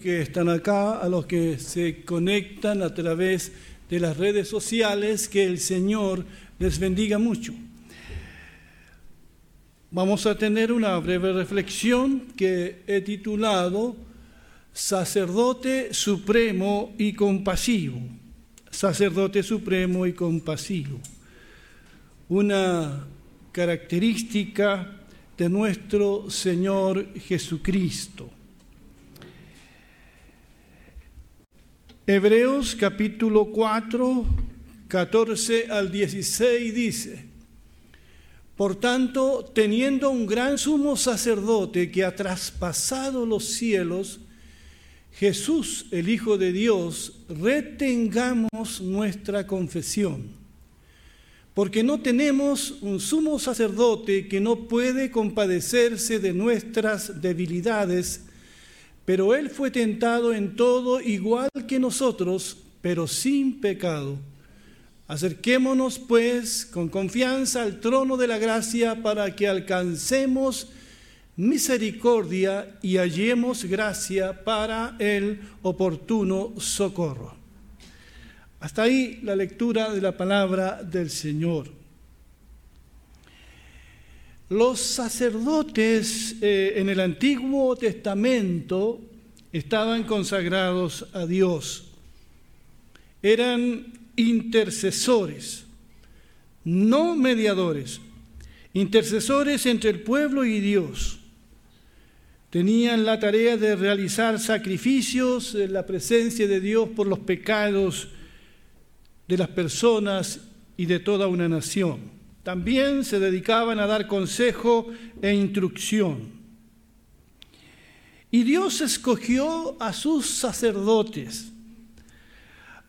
Que están acá, a los que se conectan a través de las redes sociales, que el Señor les bendiga mucho. Vamos a tener una breve reflexión que he titulado Sacerdote Supremo y Compasivo. Sacerdote Supremo y Compasivo. Una característica de nuestro Señor Jesucristo. Hebreos capítulo 4, 14 al 16 dice, Por tanto, teniendo un gran sumo sacerdote que ha traspasado los cielos, Jesús, el Hijo de Dios, retengamos nuestra confesión porque no tenemos un sumo sacerdote que no puede compadecerse de nuestras debilidades, pero Él fue tentado en todo igual que nosotros, pero sin pecado. Acerquémonos pues con confianza al trono de la gracia para que alcancemos misericordia y hallemos gracia para el oportuno socorro. Hasta ahí la lectura de la palabra del Señor. Los sacerdotes eh, en el Antiguo Testamento estaban consagrados a Dios. Eran intercesores, no mediadores, intercesores entre el pueblo y Dios. Tenían la tarea de realizar sacrificios en la presencia de Dios por los pecados de las personas y de toda una nación. También se dedicaban a dar consejo e instrucción. Y Dios escogió a sus sacerdotes.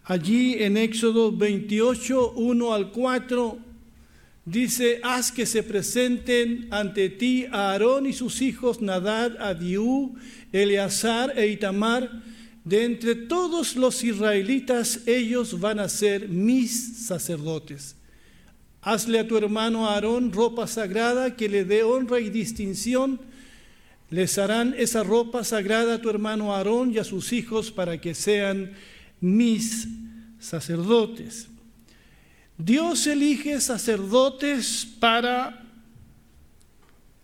Allí en Éxodo 28, 1 al 4, dice, haz que se presenten ante ti a Aarón y sus hijos Nadad, Abiú, Eleazar e Itamar, de entre todos los israelitas, ellos van a ser mis sacerdotes. Hazle a tu hermano Aarón ropa sagrada que le dé honra y distinción. Les harán esa ropa sagrada a tu hermano Aarón y a sus hijos para que sean mis sacerdotes. Dios elige sacerdotes para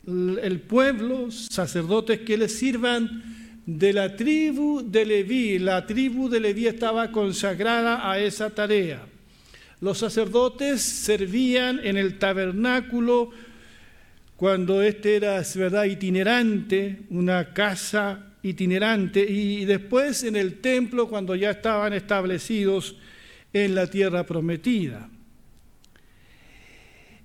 el pueblo, sacerdotes que les sirvan de la tribu de Leví. La tribu de Leví estaba consagrada a esa tarea. Los sacerdotes servían en el tabernáculo cuando este era, verdad, itinerante, una casa itinerante, y después en el templo cuando ya estaban establecidos en la tierra prometida.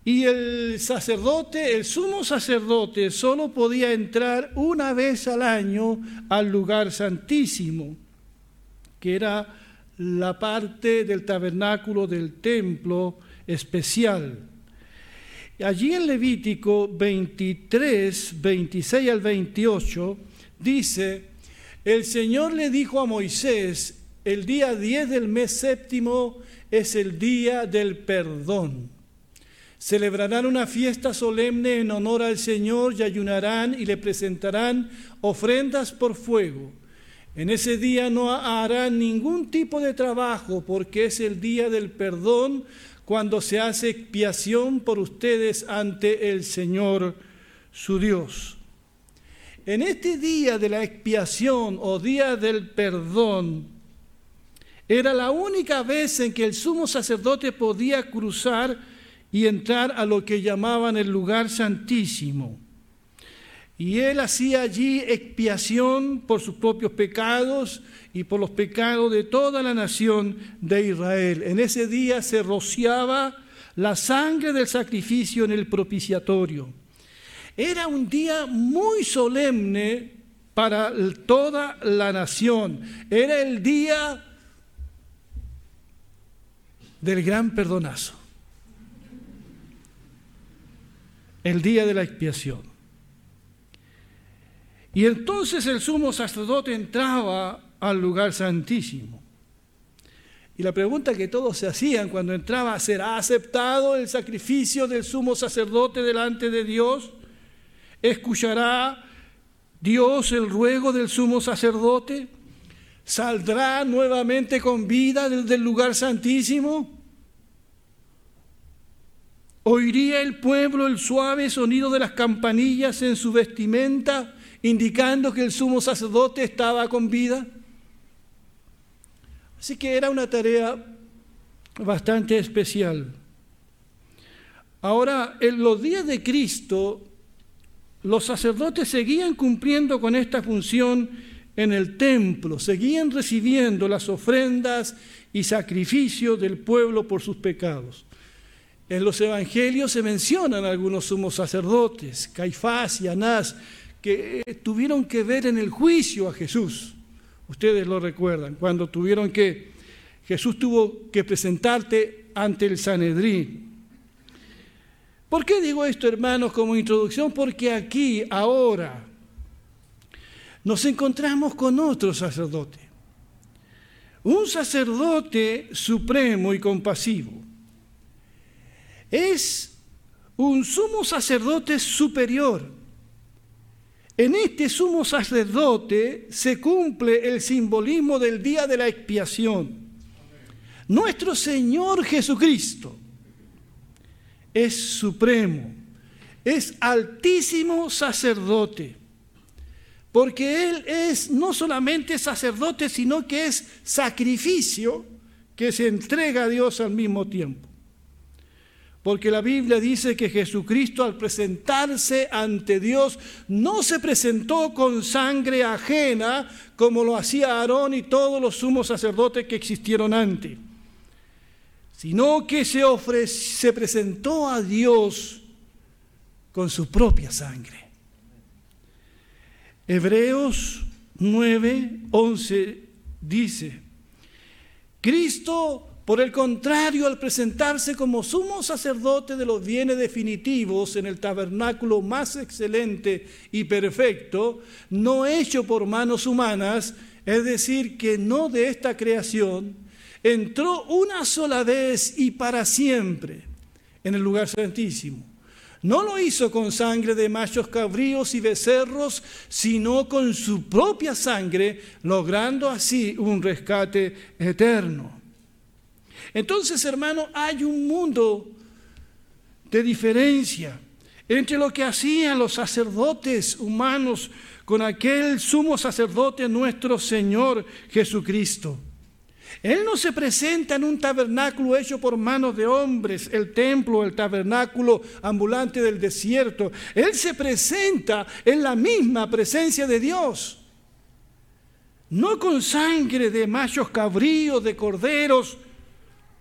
Y el sacerdote, el sumo sacerdote, solo podía entrar una vez al año al lugar santísimo, que era la parte del tabernáculo del templo especial. Allí en Levítico 23, 26 al 28, dice, el Señor le dijo a Moisés, el día 10 del mes séptimo es el día del perdón Celebrarán una fiesta solemne en honor al Señor y ayunarán y le presentarán ofrendas por fuego. En ese día no harán ningún tipo de trabajo porque es el día del perdón cuando se hace expiación por ustedes ante el Señor su Dios. En este día de la expiación o día del perdón, era la única vez en que el sumo sacerdote podía cruzar y entrar a lo que llamaban el lugar santísimo. Y él hacía allí expiación por sus propios pecados y por los pecados de toda la nación de Israel. En ese día se rociaba la sangre del sacrificio en el propiciatorio. Era un día muy solemne para toda la nación. Era el día del gran perdonazo. el día de la expiación. Y entonces el sumo sacerdote entraba al lugar santísimo. Y la pregunta que todos se hacían cuando entraba, ¿será aceptado el sacrificio del sumo sacerdote delante de Dios? ¿Escuchará Dios el ruego del sumo sacerdote? ¿Saldrá nuevamente con vida desde el lugar santísimo? ¿Oiría el pueblo el suave sonido de las campanillas en su vestimenta, indicando que el sumo sacerdote estaba con vida? Así que era una tarea bastante especial. Ahora, en los días de Cristo, los sacerdotes seguían cumpliendo con esta función en el templo, seguían recibiendo las ofrendas y sacrificios del pueblo por sus pecados. En los evangelios se mencionan algunos sumos sacerdotes, Caifás y Anás, que tuvieron que ver en el juicio a Jesús. Ustedes lo recuerdan, cuando tuvieron que, Jesús tuvo que presentarte ante el Sanedrín. ¿Por qué digo esto, hermanos, como introducción? Porque aquí, ahora, nos encontramos con otro sacerdote. Un sacerdote supremo y compasivo. Es un sumo sacerdote superior. En este sumo sacerdote se cumple el simbolismo del día de la expiación. Nuestro Señor Jesucristo es supremo, es altísimo sacerdote, porque Él es no solamente sacerdote, sino que es sacrificio que se entrega a Dios al mismo tiempo. Porque la Biblia dice que Jesucristo al presentarse ante Dios no se presentó con sangre ajena como lo hacía Aarón y todos los sumos sacerdotes que existieron antes sino que se, se presentó a Dios con su propia sangre. Hebreos 9, 11 dice, Cristo, por el contrario, al presentarse como sumo sacerdote de los bienes definitivos en el tabernáculo más excelente y perfecto, no hecho por manos humanas, es decir, que no de esta creación, entró una sola vez y para siempre en el lugar santísimo. No lo hizo con sangre de machos cabríos y becerros, sino con su propia sangre, logrando así un rescate eterno. Entonces, hermano, hay un mundo de diferencia entre lo que hacían los sacerdotes humanos con aquel sumo sacerdote nuestro Señor Jesucristo. Él no se presenta en un tabernáculo hecho por manos de hombres, el templo, el tabernáculo ambulante del desierto. Él se presenta en la misma presencia de Dios. No con sangre de machos cabríos, de corderos,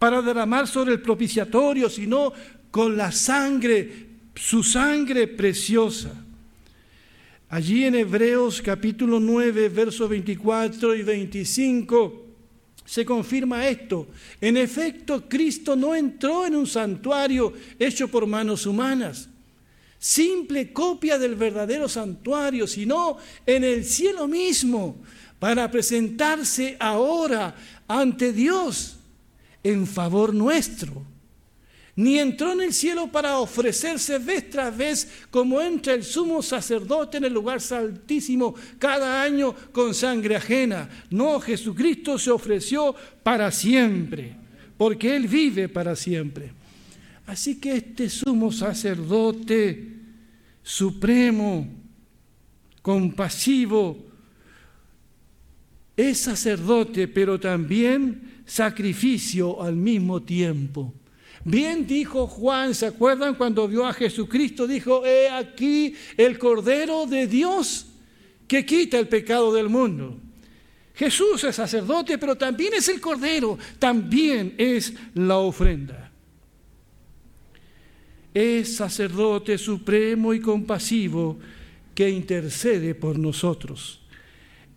para derramar sobre el propiciatorio, sino con la sangre, su sangre preciosa. Allí en Hebreos capítulo 9, versos 24 y 25 se confirma esto. En efecto, Cristo no entró en un santuario hecho por manos humanas, simple copia del verdadero santuario, sino en el cielo mismo, para presentarse ahora ante Dios en favor nuestro ni entró en el cielo para ofrecerse vez tras vez como entra el sumo sacerdote en el lugar santísimo cada año con sangre ajena. No, Jesucristo se ofreció para siempre, porque Él vive para siempre. Así que este sumo sacerdote supremo, compasivo, es sacerdote, pero también sacrificio al mismo tiempo. Bien dijo Juan, ¿se acuerdan cuando vio a Jesucristo? Dijo, he aquí el Cordero de Dios que quita el pecado del mundo. Jesús es sacerdote, pero también es el Cordero, también es la ofrenda. Es sacerdote supremo y compasivo que intercede por nosotros.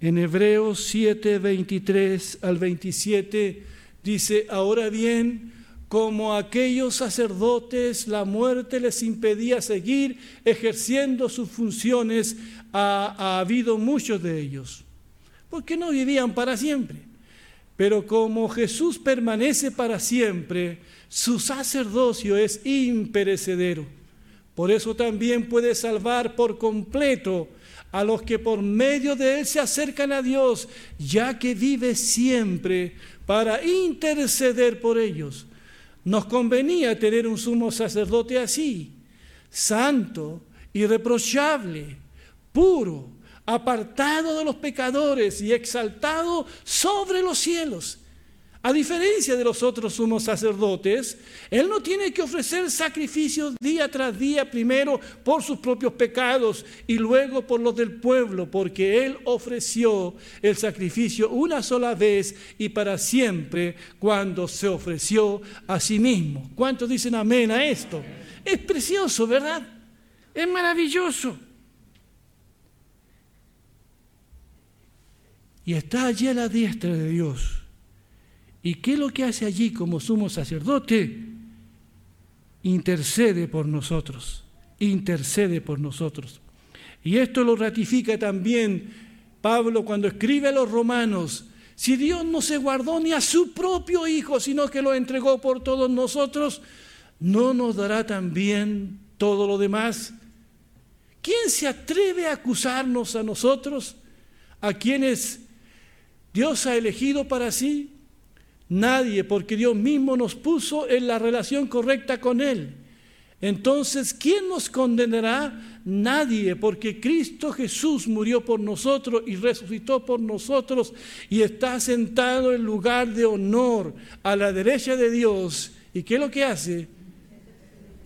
En Hebreos 7, 23 al 27 dice, ahora bien, como aquellos sacerdotes la muerte les impedía seguir ejerciendo sus funciones, ha, habido muchos de ellos, porque no vivían para siempre. Pero como Jesús permanece para siempre, su sacerdocio es imperecedero, Por eso también puede salvar por completo a los que por medio de Él se acercan a Dios, ya que vive siempre para interceder por ellos. Nos convenía tener un sumo sacerdote así, santo, irreprochable, puro, apartado de los pecadores y exaltado sobre los cielos. A diferencia de los otros sumos sacerdotes, Él no tiene que ofrecer sacrificios día tras día, primero por sus propios pecados y luego por los del pueblo, porque Él ofreció el sacrificio una sola vez y para siempre cuando se ofreció a sí mismo. ¿Cuántos dicen amén a esto? Es precioso, ¿verdad? Es maravilloso. Y está allí a la diestra de Dios ¿Y qué es lo que hace allí como sumo sacerdote? Intercede por nosotros, intercede por nosotros. Y esto lo ratifica también Pablo cuando escribe a los romanos, si Dios no se guardó ni a su propio Hijo, sino que lo entregó por todos nosotros, ¿no nos dará también todo lo demás? ¿Quién se atreve a acusarnos a nosotros, a quienes Dios ha elegido para sí? Nadie, porque Dios mismo nos puso en la relación correcta con Él. Entonces, ¿quién nos condenará? Nadie, porque Cristo Jesús murió por nosotros y resucitó por nosotros y está sentado en lugar de honor a la derecha de Dios. ¿Y qué es lo que hace?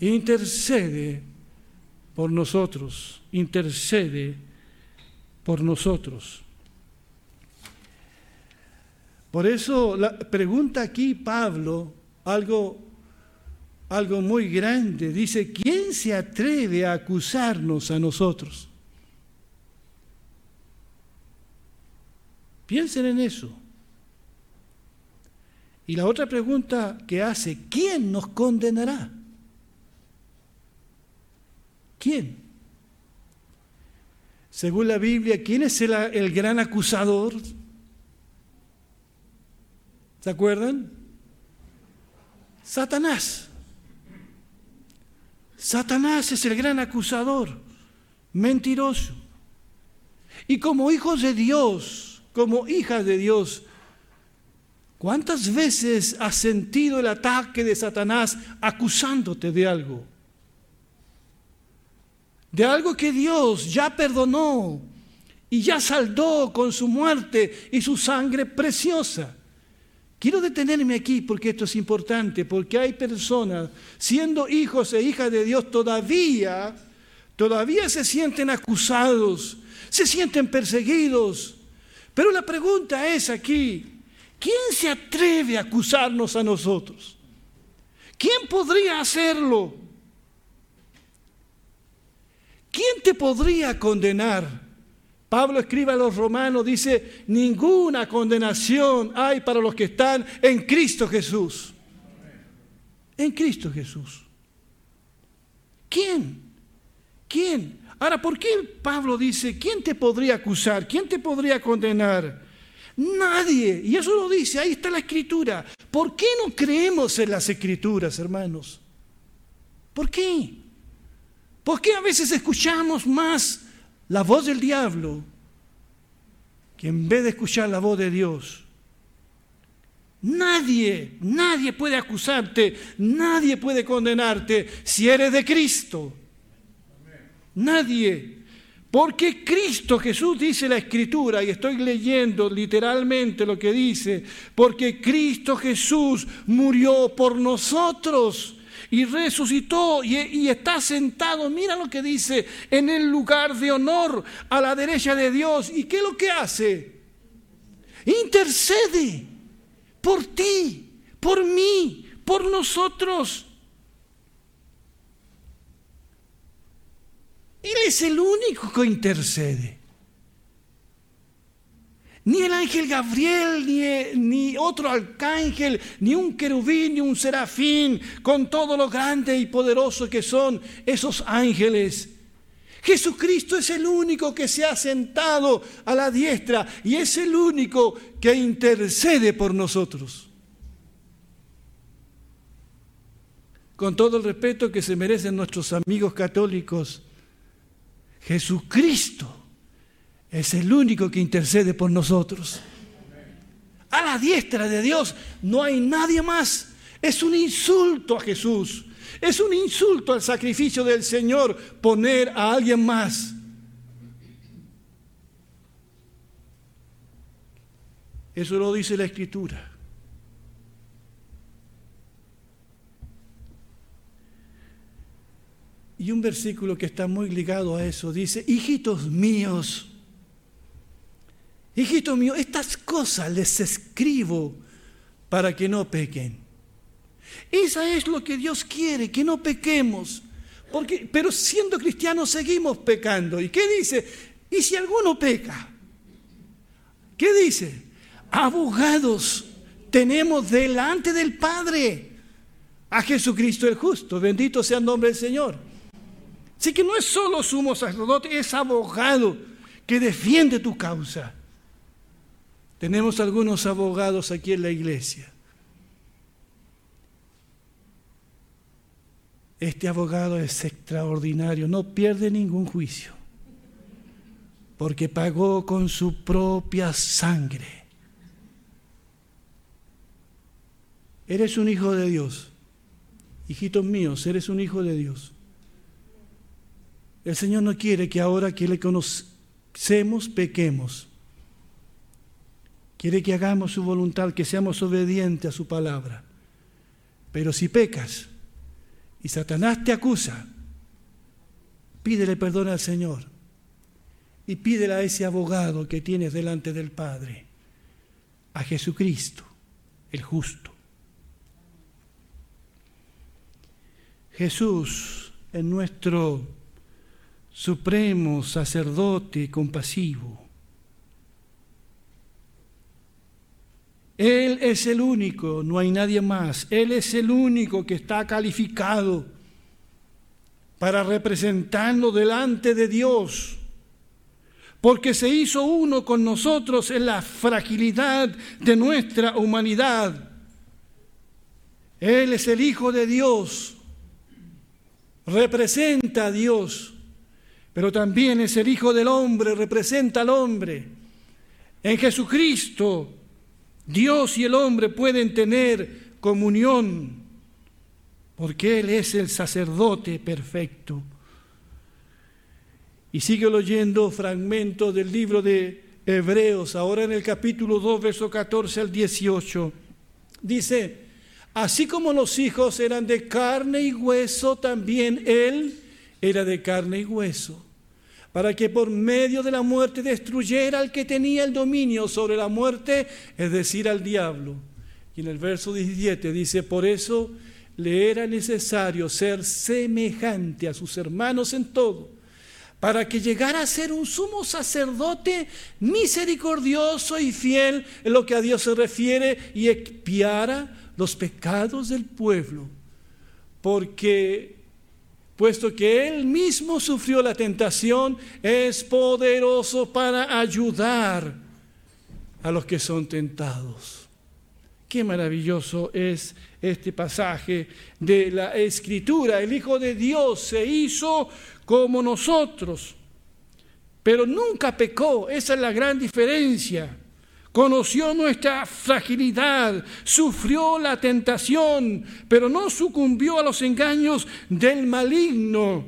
Intercede por nosotros, intercede por nosotros. Por eso la pregunta aquí Pablo algo, algo muy grande. Dice, ¿quién se atreve a acusarnos a nosotros? Piensen en eso. Y la otra pregunta que hace, ¿quién nos condenará? ¿Quién? Según la Biblia, ¿quién es el, el gran acusador? ¿Se acuerdan? Satanás. Satanás es el gran acusador, mentiroso. Y como hijos de Dios, como hijas de Dios, ¿cuántas veces has sentido el ataque de Satanás acusándote de algo? De algo que Dios ya perdonó y ya saldó con su muerte y su sangre preciosa. Quiero detenerme aquí porque esto es importante, porque hay personas, siendo hijos e hijas de Dios, todavía, todavía se sienten acusados, se sienten perseguidos. Pero la pregunta es aquí, ¿quién se atreve a acusarnos a nosotros? ¿Quién podría hacerlo? ¿Quién te podría condenar? Pablo escribe a los romanos, dice, ninguna condenación hay para los que están en Cristo Jesús. En Cristo Jesús. ¿Quién? ¿Quién? Ahora, ¿por qué Pablo dice, ¿quién te podría acusar? ¿Quién te podría condenar? Nadie. Y eso lo dice, ahí está la escritura. ¿Por qué no creemos en las escrituras, hermanos? ¿Por qué? ¿Por qué a veces escuchamos más la voz del diablo que en vez de escuchar la voz de Dios. Nadie, nadie puede acusarte, nadie puede condenarte si eres de Cristo. Nadie. Porque Cristo Jesús dice la escritura, y estoy leyendo literalmente lo que dice, porque Cristo Jesús murió por nosotros y resucitó y, está sentado, mira lo que dice, en el lugar de honor a la derecha de Dios. ¿Y qué es lo que hace? Intercede por ti, por mí, por nosotros. Él es el único que intercede. Ni el ángel Gabriel, ni, otro arcángel, ni un querubín, ni un serafín, con todo lo grande y poderoso que son esos ángeles. Jesucristo es el único que se ha sentado a la diestra y es el único que intercede por nosotros. con todo el respeto que se merecen nuestros amigos católicos, Jesucristo es el único que intercede por nosotros. A la diestra de Dios no hay nadie más. Es un insulto a Jesús. Es un insulto al sacrificio del Señor poner a alguien más. Eso lo dice la Escritura. Y un versículo que está muy ligado a eso dice, hijitos míos, hijitos míos, estas cosas les escribo para que no pequen. Esa es lo que Dios quiere, que no pequemos. Porque, pero siendo cristianos seguimos pecando. ¿Y qué dice? ¿Y si alguno peca? ¿Qué dice? Abogados tenemos delante del Padre a Jesucristo el justo. Bendito sea el nombre del Señor. Así que no es solo sumo sacerdote, es abogado que defiende tu causa. Tenemos algunos abogados aquí en la iglesia. Este abogado es extraordinario, no pierde ningún juicio, porque pagó con su propia sangre. Eres un hijo de Dios. Hijitos míos, eres un hijo de Dios. El Señor no quiere que ahora que le conocemos pequemos. Quiere que hagamos su voluntad, que seamos obedientes a su palabra. Pero si pecas y Satanás te acusa, pídele perdón al Señor y pídele a ese abogado que tienes delante del Padre, a Jesucristo, el justo. Jesús en nuestro supremo sacerdote compasivo. Él es el único, no hay nadie más. Él es el único que está calificado para representarnos delante de Dios, porque se hizo uno con nosotros en la fragilidad de nuestra humanidad. Él es el Hijo de Dios, representa a Dios pero también es el Hijo del Hombre, representa al hombre. En Jesucristo, Dios y el hombre pueden tener comunión, porque Él es el sacerdote perfecto. Y sigue leyendo fragmentos del libro de Hebreos, ahora en el capítulo 2, verso 14 al 18. Dice, así como los hijos eran de carne y hueso, también Él era de carne y hueso, para que por medio de la muerte destruyera al que tenía el dominio sobre la muerte, es decir, al diablo. Y en el verso 17 dice, por eso le era necesario ser semejante a sus hermanos en todo, para que llegara a ser un sumo sacerdote misericordioso y fiel en lo que a Dios se refiere y expiara los pecados del pueblo, porque puesto que Él mismo sufrió la tentación, es poderoso para ayudar a los que son tentados. Qué maravilloso es este pasaje de la Escritura. El Hijo de Dios se hizo como nosotros, pero nunca pecó. Esa es la gran diferencia conoció nuestra fragilidad, sufrió la tentación, pero no sucumbió a los engaños del maligno.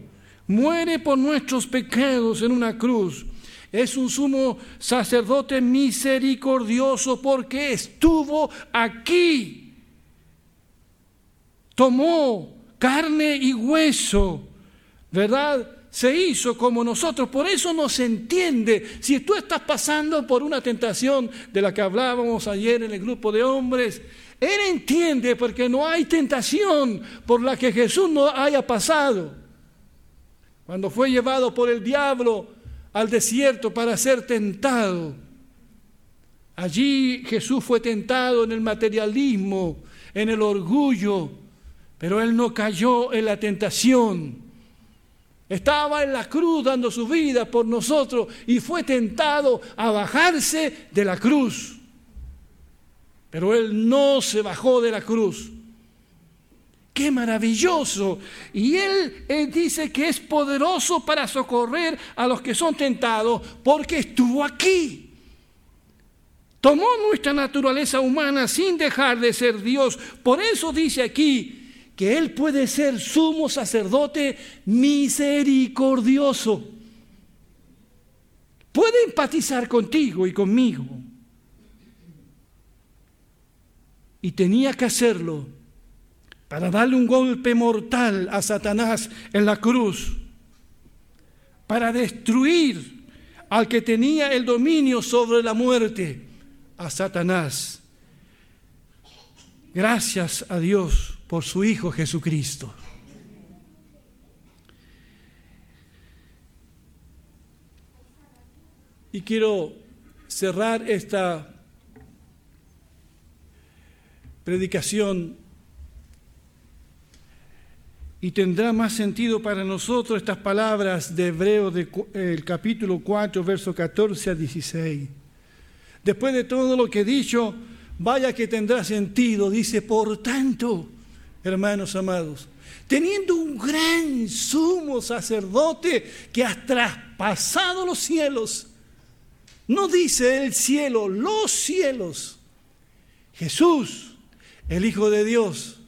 Muere por nuestros pecados en una cruz. Es un sumo sacerdote misericordioso porque estuvo aquí. Tomó carne y hueso, ¿verdad? Se hizo como nosotros, por eso no se entiende. Si tú estás pasando por una tentación de la que hablábamos ayer en el grupo de hombres, Él entiende porque no hay tentación por la que Jesús no haya pasado. Cuando fue llevado por el diablo al desierto para ser tentado, allí Jesús fue tentado en el materialismo, en el orgullo, pero Él no cayó en la tentación estaba en la cruz dando su vida por nosotros y fue tentado a bajarse de la cruz. Pero él no se bajó de la cruz. Qué maravilloso. Y él, dice que es poderoso para socorrer a los que son tentados porque estuvo aquí. Tomó nuestra naturaleza humana sin dejar de ser Dios. Por eso dice aquí que Él puede ser sumo sacerdote misericordioso. Puede empatizar contigo y conmigo. Y tenía que hacerlo para darle un golpe mortal a Satanás en la cruz, para destruir al que tenía el dominio sobre la muerte, a Satanás. Gracias a Dios por su Hijo Jesucristo. Y quiero cerrar esta predicación y tendrá más sentido para nosotros estas palabras de Hebreo del capítulo 4, verso 14 a 16. Después de todo lo que he dicho, vaya que tendrá sentido, dice, por tanto, hermanos amados, teniendo un gran sumo sacerdote que ha traspasado los cielos, no dice el cielo, los cielos, Jesús, el Hijo de Dios,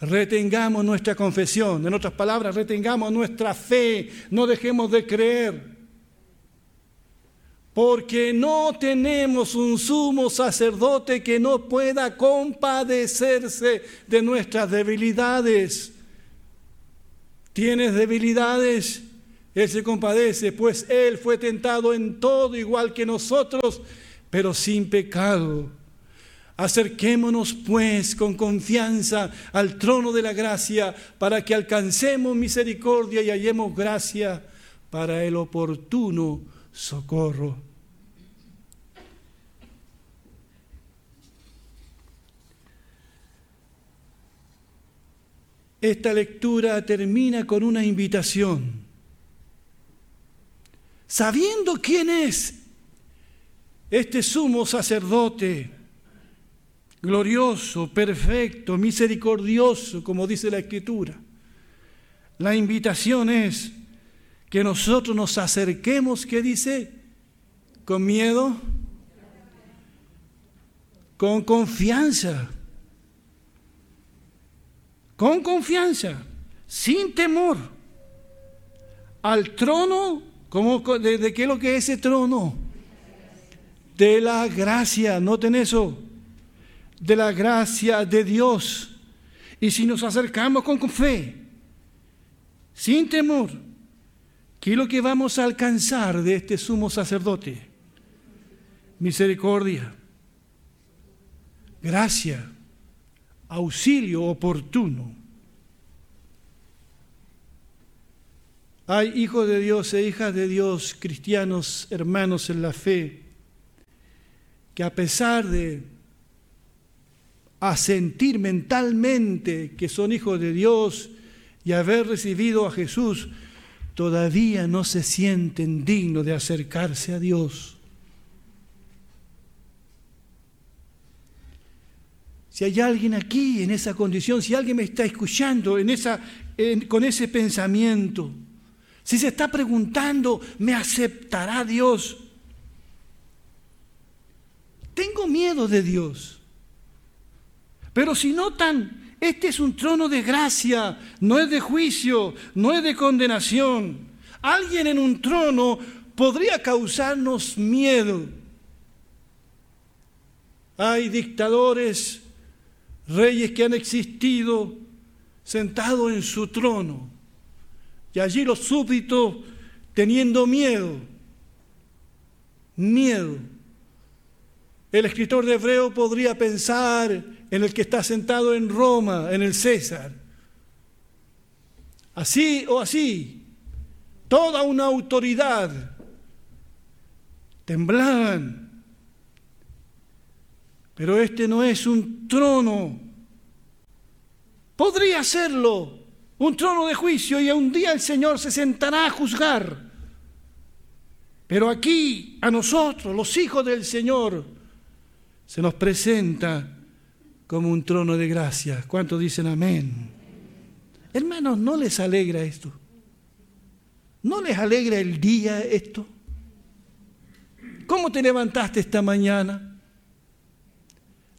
retengamos nuestra confesión, en otras palabras, retengamos nuestra fe, no dejemos de creer. Porque no tenemos un sumo sacerdote que no pueda compadecerse de nuestras debilidades. ¿Tienes debilidades? Él se compadece, pues Él fue tentado en todo igual que nosotros, pero sin pecado. Acerquémonos pues con confianza al trono de la gracia para que alcancemos misericordia y hallemos gracia para el oportuno socorro. Esta lectura termina con una invitación. Sabiendo quién es este sumo sacerdote, glorioso, perfecto, misericordioso, como dice la Escritura. La invitación es que nosotros nos acerquemos, ¿qué dice? Con miedo, con confianza, con confianza, sin temor, al trono, como de, de, qué es lo que es ese trono? De la gracia, noten eso de la gracia de Dios. Y si nos acercamos con fe, sin temor, ¿qué es lo que vamos a alcanzar de este sumo sacerdote? Misericordia, gracia, auxilio oportuno. Hay hijos de Dios e hijas de Dios, cristianos, hermanos en la fe, que a pesar de a sentir mentalmente que son hijos de Dios y haber recibido a Jesús, todavía no se sienten dignos de acercarse a Dios. Si hay alguien aquí en esa condición, si alguien me está escuchando con ese pensamiento, si se está preguntando, ¿me aceptará Dios? Tengo miedo de Dios. Pero si notan, este es un trono de gracia, no es de juicio, no es de condenación. Alguien en un trono podría causarnos miedo. Hay dictadores, reyes que han existido sentados en su trono. Y allí los súbditos teniendo miedo, miedo. El escritor de Hebreo podría pensar en el que está sentado en Roma, en el César. Así o así, toda una autoridad temblaban. Pero este no es un trono. Podría serlo, un trono de juicio y un día el Señor se sentará a juzgar. Pero aquí a nosotros, los hijos del Señor, se nos presenta como un trono de gracia. ¿Cuántos dicen amén? Hermanos, ¿no les alegra esto? ¿No les alegra el día esto? ¿Cómo te levantaste esta mañana?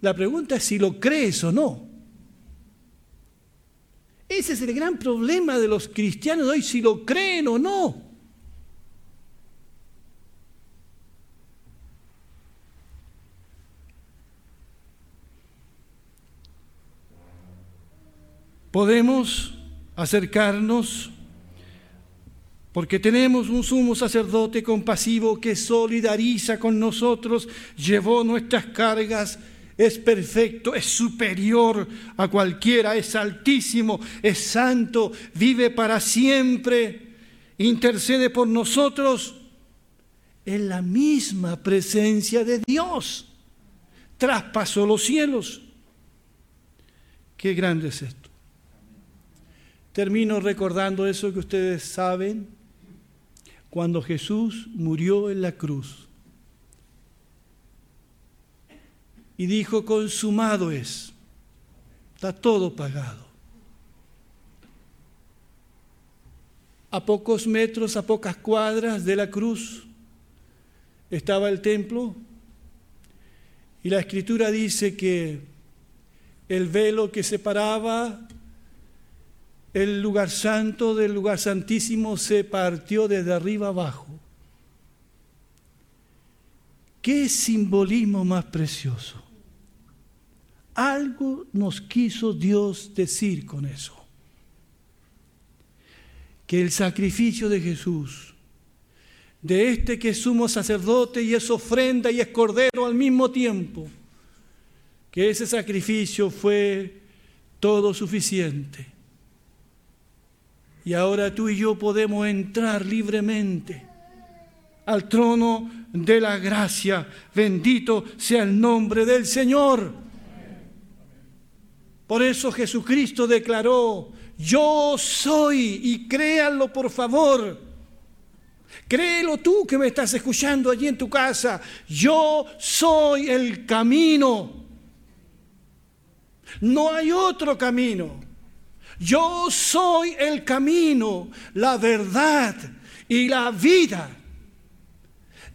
La pregunta es si lo crees o no. Ese es el gran problema de los cristianos de hoy, si lo creen o no. Podemos acercarnos porque tenemos un sumo sacerdote compasivo que solidariza con nosotros, llevó nuestras cargas, es perfecto, es superior a cualquiera, es altísimo, es santo, vive para siempre, intercede por nosotros en la misma presencia de Dios. Traspasó los cielos. Qué grande es esto. Termino recordando eso que ustedes saben cuando Jesús murió en la cruz y dijo, consumado es, está todo pagado. A pocos metros, a pocas cuadras de la cruz estaba el templo y la escritura dice que el velo que separaba el lugar santo del lugar santísimo se partió desde arriba abajo. ¿Qué simbolismo más precioso? Algo nos quiso Dios decir con eso. Que el sacrificio de Jesús, de este que es sumo sacerdote y es ofrenda y es cordero al mismo tiempo, que ese sacrificio fue todo suficiente y ahora tú y yo podemos entrar libremente al trono de la gracia. Bendito sea el nombre del Señor. Por eso Jesucristo declaró, yo soy, y créanlo por favor. Créelo tú que me estás escuchando allí en tu casa. Yo soy el camino. No hay otro camino. Yo soy el camino, la verdad y la vida.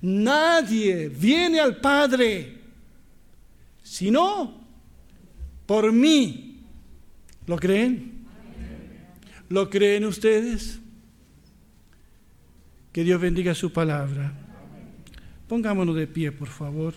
Nadie viene al Padre sino por mí. ¿Lo creen? ¿Lo creen ustedes? Que Dios bendiga su palabra. Pongámonos de pie, por favor.